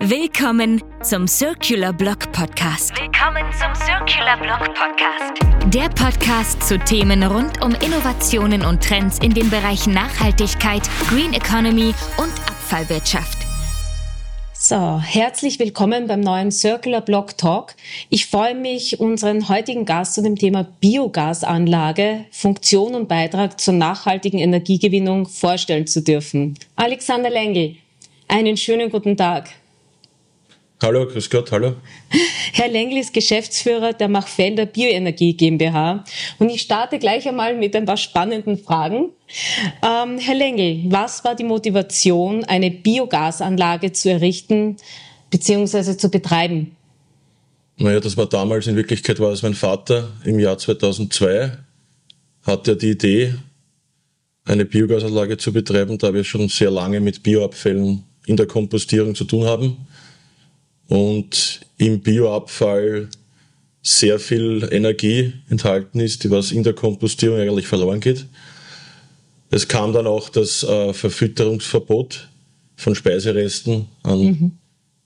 Willkommen zum Circular Block Podcast. Willkommen zum Circular Block Podcast. Der Podcast zu Themen rund um Innovationen und Trends in den Bereichen Nachhaltigkeit, Green Economy und Abfallwirtschaft. So, herzlich willkommen beim neuen Circular Block Talk. Ich freue mich, unseren heutigen Gast zu dem Thema Biogasanlage, Funktion und Beitrag zur nachhaltigen Energiegewinnung vorstellen zu dürfen. Alexander Lengel, einen schönen guten Tag. Hallo, grüß Gott, hallo. Herr Lengl ist Geschäftsführer der Machfelder Bioenergie GmbH und ich starte gleich einmal mit ein paar spannenden Fragen. Ähm, Herr Lengl, was war die Motivation, eine Biogasanlage zu errichten bzw. zu betreiben? Naja, das war damals, in Wirklichkeit war es mein Vater im Jahr 2002, hatte er die Idee, eine Biogasanlage zu betreiben, da wir schon sehr lange mit Bioabfällen in der Kompostierung zu tun haben und im Bioabfall sehr viel Energie enthalten ist, die was in der Kompostierung eigentlich verloren geht. Es kam dann auch das äh, Verfütterungsverbot von Speiseresten an, mhm.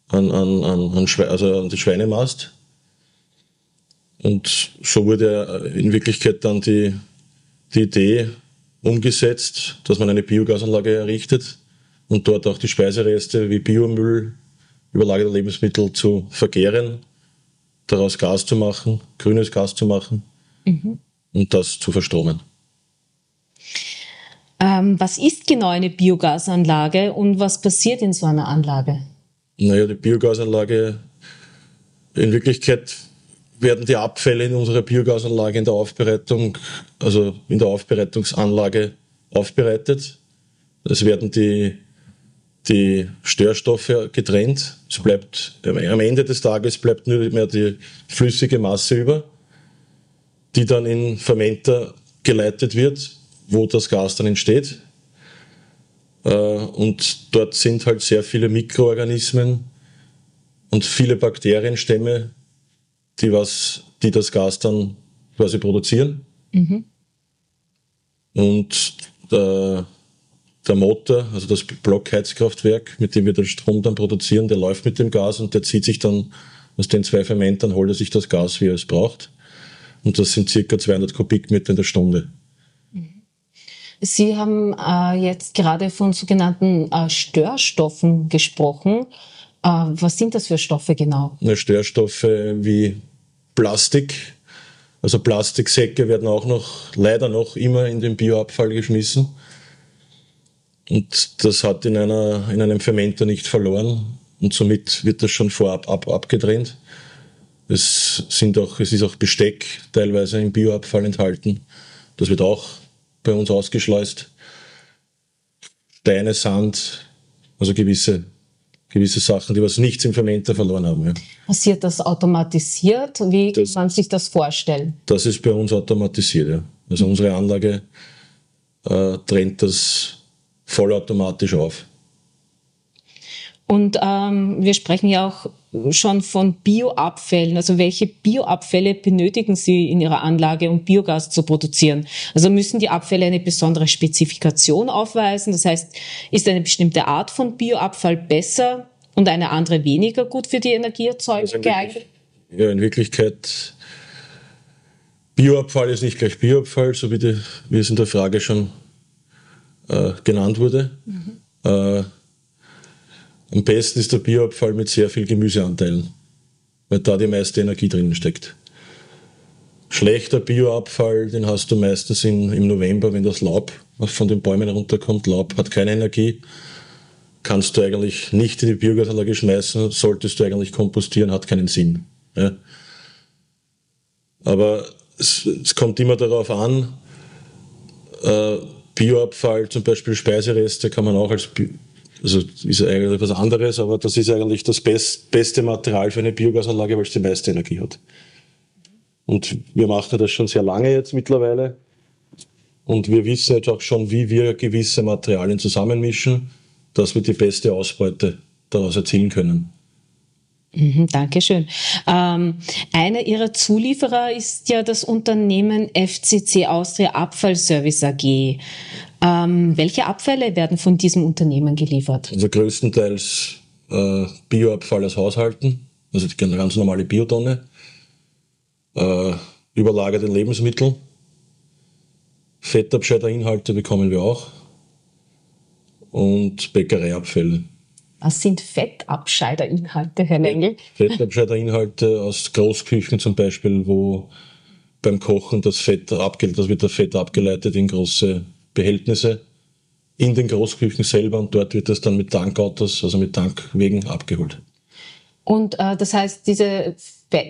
an, an, an, an, Schwe also an die Schweinemast. Und so wurde in Wirklichkeit dann die, die Idee umgesetzt, dass man eine Biogasanlage errichtet und dort auch die Speisereste wie Biomüll überlagerte Lebensmittel zu vergären, daraus Gas zu machen, grünes Gas zu machen mhm. und das zu verstromen. Ähm, was ist genau eine Biogasanlage und was passiert in so einer Anlage? Naja, die Biogasanlage, in Wirklichkeit werden die Abfälle in unserer Biogasanlage in der Aufbereitung, also in der Aufbereitungsanlage aufbereitet. Es werden die die Störstoffe getrennt. Es bleibt, am Ende des Tages bleibt nur mehr die flüssige Masse über, die dann in Fermenter geleitet wird, wo das Gas dann entsteht. Äh, und dort sind halt sehr viele Mikroorganismen und viele Bakterienstämme, die was, die das Gas dann quasi produzieren. Mhm. Und der der Motor, also das Blockheizkraftwerk, mit dem wir den Strom dann produzieren, der läuft mit dem Gas und der zieht sich dann aus den zwei Fermentern, holt er sich das Gas, wie er es braucht. Und das sind circa 200 Kubikmeter in der Stunde. Sie haben äh, jetzt gerade von sogenannten äh, Störstoffen gesprochen. Äh, was sind das für Stoffe genau? Na, Störstoffe wie Plastik. Also Plastiksäcke werden auch noch, leider noch immer in den Bioabfall geschmissen. Und das hat in, einer, in einem Fermenter nicht verloren und somit wird das schon vorab ab, abgetrennt. Es, sind auch, es ist auch Besteck teilweise im Bioabfall enthalten. Das wird auch bei uns ausgeschleust. Steine, Sand, also gewisse, gewisse Sachen, die was nichts im Fermenter verloren haben. Ja. Passiert das automatisiert? Wie das, kann man sich das vorstellen? Das ist bei uns automatisiert. Ja. Also unsere Anlage äh, trennt das vollautomatisch auf. Und ähm, wir sprechen ja auch schon von Bioabfällen. Also welche Bioabfälle benötigen Sie in Ihrer Anlage, um Biogas zu produzieren? Also müssen die Abfälle eine besondere Spezifikation aufweisen? Das heißt, ist eine bestimmte Art von Bioabfall besser und eine andere weniger gut für die Energieerzeugung also geeignet? Ja, in Wirklichkeit Bioabfall ist nicht gleich Bioabfall, so wie, die, wie es in der Frage schon äh, genannt wurde. Mhm. Äh, am besten ist der Bioabfall mit sehr viel Gemüseanteilen, weil da die meiste Energie drinnen steckt. Schlechter Bioabfall, den hast du meistens in, im November, wenn das Laub von den Bäumen runterkommt. Laub hat keine Energie. Kannst du eigentlich nicht in die Biogasanlage schmeißen, solltest du eigentlich kompostieren, hat keinen Sinn. Ja. Aber es, es, kommt immer darauf an, äh, Bioabfall, zum Beispiel Speisereste, kann man auch als, also ist eigentlich was anderes, aber das ist eigentlich das best, beste Material für eine Biogasanlage, weil es die meiste Energie hat. Und wir machen das schon sehr lange jetzt mittlerweile. Und wir wissen jetzt auch schon, wie wir gewisse Materialien zusammenmischen, dass wir die beste Ausbeute daraus erzielen können. Mhm, Dankeschön. Ähm, einer Ihrer Zulieferer ist ja das Unternehmen FCC Austria Abfallservice AG. Ähm, welche Abfälle werden von diesem Unternehmen geliefert? Also größtenteils äh, Bioabfall aus Haushalten, also die ganz normale Biotonne, äh, überlagerte Lebensmittel, Fettabscheiderinhalte bekommen wir auch und Bäckereiabfälle. Was sind Fettabscheiderinhalte, Herr Lengel? Fettabscheiderinhalte aus Großküchen zum Beispiel, wo beim Kochen das Fett abgeleitet, das wird das Fett abgeleitet in große Behältnisse in den Großküchen selber und dort wird das dann mit Tankautos, also mit Tankwegen abgeholt. Und äh, das heißt, diese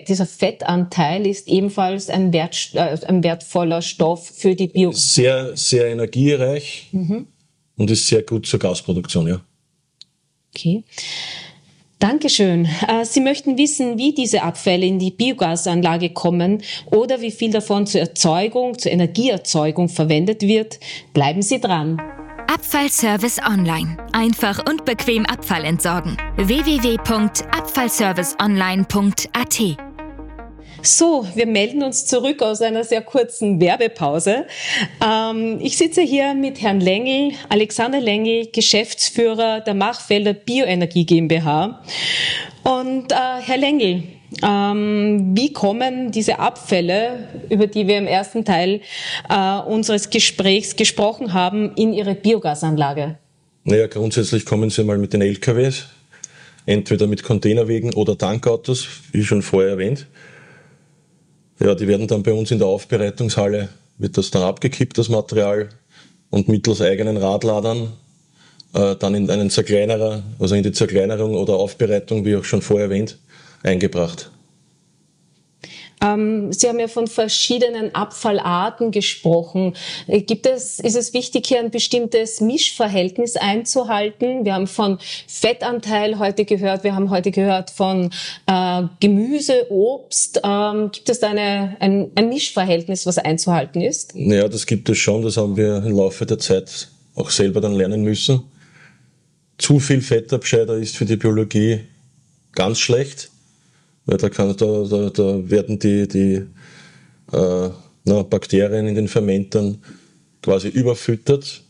dieser Fettanteil ist ebenfalls ein, Wert, äh, ein wertvoller Stoff für die Bio. Sehr, sehr energiereich mhm. und ist sehr gut zur Gasproduktion, ja. Okay. Dankeschön. Äh, Sie möchten wissen, wie diese Abfälle in die Biogasanlage kommen oder wie viel davon zur Erzeugung, zur Energieerzeugung verwendet wird. Bleiben Sie dran. Abfallservice Online. Einfach und bequem Abfall entsorgen. www.abfallserviceonline.at so, wir melden uns zurück aus einer sehr kurzen Werbepause. Ähm, ich sitze hier mit Herrn Lengel, Alexander Lengel, Geschäftsführer der Machfelder Bioenergie GmbH. Und äh, Herr Lengel, ähm, wie kommen diese Abfälle, über die wir im ersten Teil äh, unseres Gesprächs gesprochen haben, in Ihre Biogasanlage? Naja, grundsätzlich kommen sie mal mit den LKWs, entweder mit Containerwegen oder Tankautos, wie schon vorher erwähnt. Ja, die werden dann bei uns in der Aufbereitungshalle, wird das dann abgekippt, das Material, und mittels eigenen Radladern äh, dann in einen Zerkleinerer, also in die Zerkleinerung oder Aufbereitung, wie auch schon vorher erwähnt, eingebracht. Ähm, Sie haben ja von verschiedenen Abfallarten gesprochen. Äh, gibt es, ist es wichtig, hier ein bestimmtes Mischverhältnis einzuhalten? Wir haben von Fettanteil heute gehört, wir haben heute gehört von äh, Gemüse, Obst. Ähm, gibt es da eine, ein, ein Mischverhältnis, was einzuhalten ist? Ja, das gibt es schon. Das haben wir im Laufe der Zeit auch selber dann lernen müssen. Zu viel Fettabscheider ist für die Biologie ganz schlecht weil da, kann, da, da, da werden die, die äh, na, Bakterien in den Fermentern quasi überfüttert.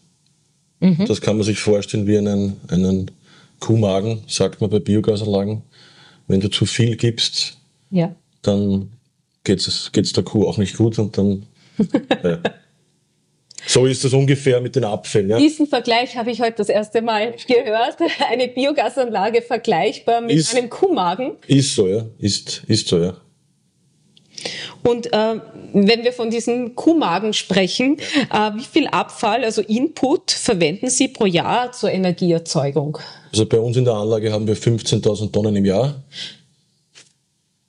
Mhm. Das kann man sich vorstellen wie einen, einen Kuhmagen, sagt man bei Biogasanlagen. Wenn du zu viel gibst, ja. dann geht es der Kuh auch nicht gut und dann. ja. So ist das ungefähr mit den Abfällen. Ja? Diesen Vergleich habe ich heute das erste Mal gehört. Eine Biogasanlage vergleichbar mit ist, einem Kuhmagen. Ist so, ja. Ist, ist so, ja. Und äh, wenn wir von diesen Kuhmagen sprechen, äh, wie viel Abfall, also Input, verwenden Sie pro Jahr zur Energieerzeugung? Also bei uns in der Anlage haben wir 15.000 Tonnen im Jahr.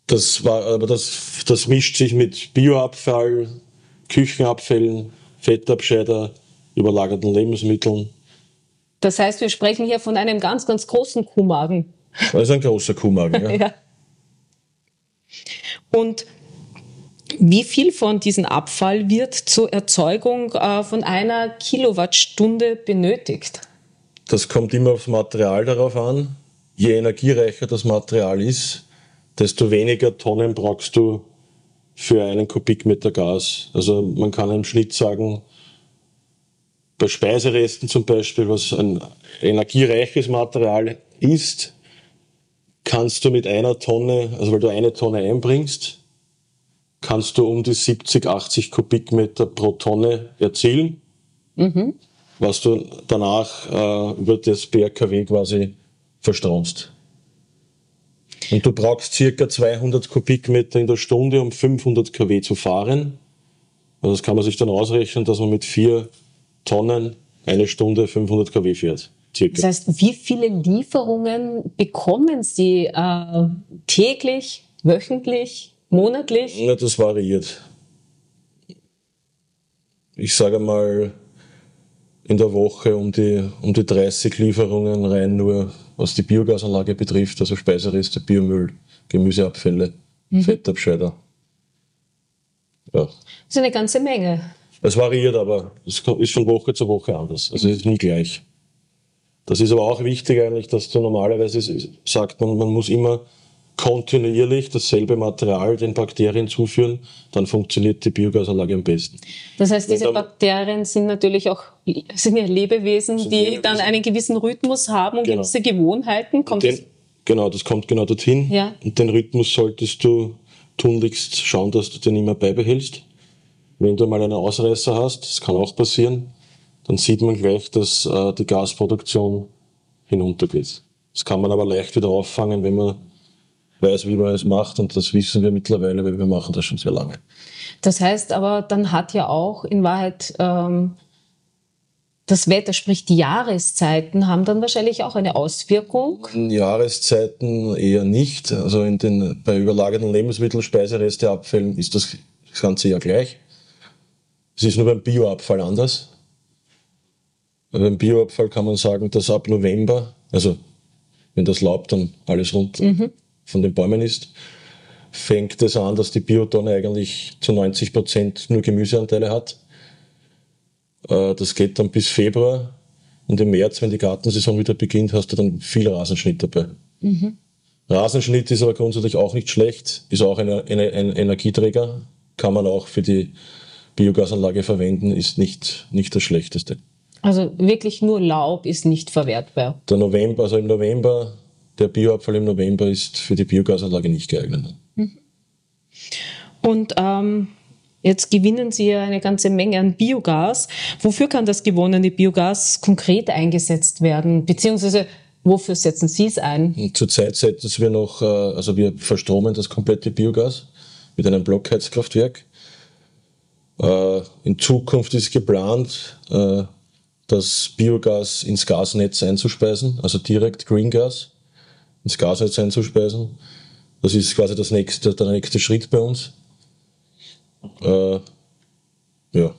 Das war, aber das, das mischt sich mit Bioabfall, Küchenabfällen, Fettabscheider, überlagerten Lebensmitteln. Das heißt, wir sprechen hier von einem ganz, ganz großen Kuhmagen. Das ist ein großer Kuhmagen, ja. ja. Und wie viel von diesem Abfall wird zur Erzeugung äh, von einer Kilowattstunde benötigt? Das kommt immer aufs Material darauf an. Je energiereicher das Material ist, desto weniger Tonnen brauchst du für einen Kubikmeter Gas. Also man kann im Schnitt sagen, bei Speiseresten zum Beispiel, was ein energiereiches Material ist, kannst du mit einer Tonne, also weil du eine Tonne einbringst, kannst du um die 70, 80 Kubikmeter pro Tonne erzielen, mhm. was du danach äh, über das BRKW quasi verstromst. Und du brauchst circa 200 Kubikmeter in der Stunde, um 500 kW zu fahren. Also das kann man sich dann ausrechnen, dass man mit vier Tonnen eine Stunde 500 kW fährt. Circa. Das heißt, wie viele Lieferungen bekommen Sie äh, täglich, wöchentlich, monatlich? Ja, das variiert. Ich sage mal, in der Woche um die, um die 30 Lieferungen rein, nur was die Biogasanlage betrifft, also Speisereste, Biomüll, Gemüseabfälle, mhm. Fettabscheider. Ja. Das ist eine ganze Menge. Es variiert aber, es ist von Woche zu Woche anders. Also es ist nie gleich. Das ist aber auch wichtig eigentlich, dass du normalerweise sagt man, man muss immer kontinuierlich dasselbe Material den Bakterien zuführen, dann funktioniert die Biogasanlage am besten. Das heißt, diese dann, Bakterien sind natürlich auch sind ja Lebewesen, die Lebewesen. dann einen gewissen Rhythmus haben und genau. gewisse Gewohnheiten. Kommt den, Genau, das kommt genau dorthin. Ja. Und den Rhythmus solltest du tunlichst schauen, dass du den immer beibehältst. Wenn du mal einen Ausreißer hast, das kann auch passieren, dann sieht man gleich, dass äh, die Gasproduktion hinuntergeht. Das kann man aber leicht wieder auffangen, wenn man weiß, wie man es macht. Und das wissen wir mittlerweile, weil wir machen das schon sehr lange. Das heißt aber, dann hat ja auch in Wahrheit ähm, das Wetter, sprich die Jahreszeiten, haben dann wahrscheinlich auch eine Auswirkung. Jahreszeiten eher nicht. Also in den, bei überlagerten Lebensmittelspeiseresteabfällen ist das, das ganze Jahr gleich. Es ist nur beim Bioabfall anders. Beim Bioabfall kann man sagen, dass ab November, also wenn das Laub dann alles rund mhm. Von den Bäumen ist, fängt es an, dass die Biotonne eigentlich zu 90 Prozent nur Gemüseanteile hat. Äh, das geht dann bis Februar und im März, wenn die Gartensaison wieder beginnt, hast du dann viel Rasenschnitt dabei. Mhm. Rasenschnitt ist aber grundsätzlich auch nicht schlecht, ist auch eine, eine, ein Energieträger, kann man auch für die Biogasanlage verwenden, ist nicht, nicht das Schlechteste. Also wirklich nur Laub ist nicht verwertbar. Der November, also im November, der Bioabfall im November ist für die Biogasanlage nicht geeignet. Und ähm, jetzt gewinnen Sie ja eine ganze Menge an Biogas. Wofür kann das gewonnene Biogas konkret eingesetzt werden? Beziehungsweise wofür setzen Sie es ein? Zurzeit setzen wir noch, äh, also wir verstromen das komplette Biogas mit einem Blockheizkraftwerk. Äh, in Zukunft ist geplant, äh, das Biogas ins Gasnetz einzuspeisen, also direkt Green Gas ins Gasnetz einzuspeisen. Das ist quasi das nächste, der nächste Schritt bei uns. Äh, ja.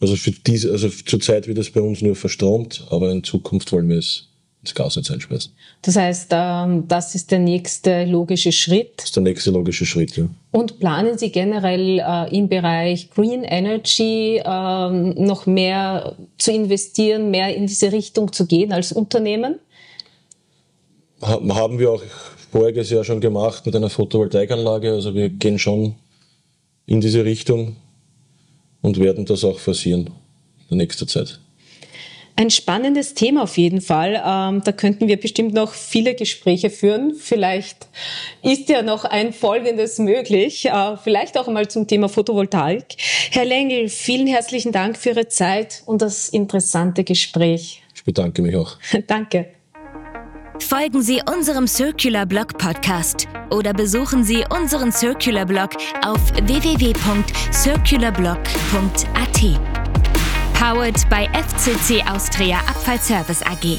Also für diese, also zurzeit wird es bei uns nur verstromt, aber in Zukunft wollen wir es ins Gasnetz einspeisen. Das heißt, ähm, das ist der nächste logische Schritt. Das ist der nächste logische Schritt, ja. Und planen Sie generell äh, im Bereich Green Energy ähm, noch mehr zu investieren, mehr in diese Richtung zu gehen als Unternehmen? Haben wir auch voriges Jahr schon gemacht mit einer Photovoltaikanlage. Also wir gehen schon in diese Richtung und werden das auch forcieren in der nächsten Zeit. Ein spannendes Thema auf jeden Fall. Ähm, da könnten wir bestimmt noch viele Gespräche führen. Vielleicht ist ja noch ein folgendes möglich. Äh, vielleicht auch einmal zum Thema Photovoltaik. Herr Lengel, vielen herzlichen Dank für Ihre Zeit und das interessante Gespräch. Ich bedanke mich auch. Danke. Folgen Sie unserem Circular Blog Podcast oder besuchen Sie unseren Circular Blog auf www.circularblog.at. Powered by FCC Austria Abfallservice AG.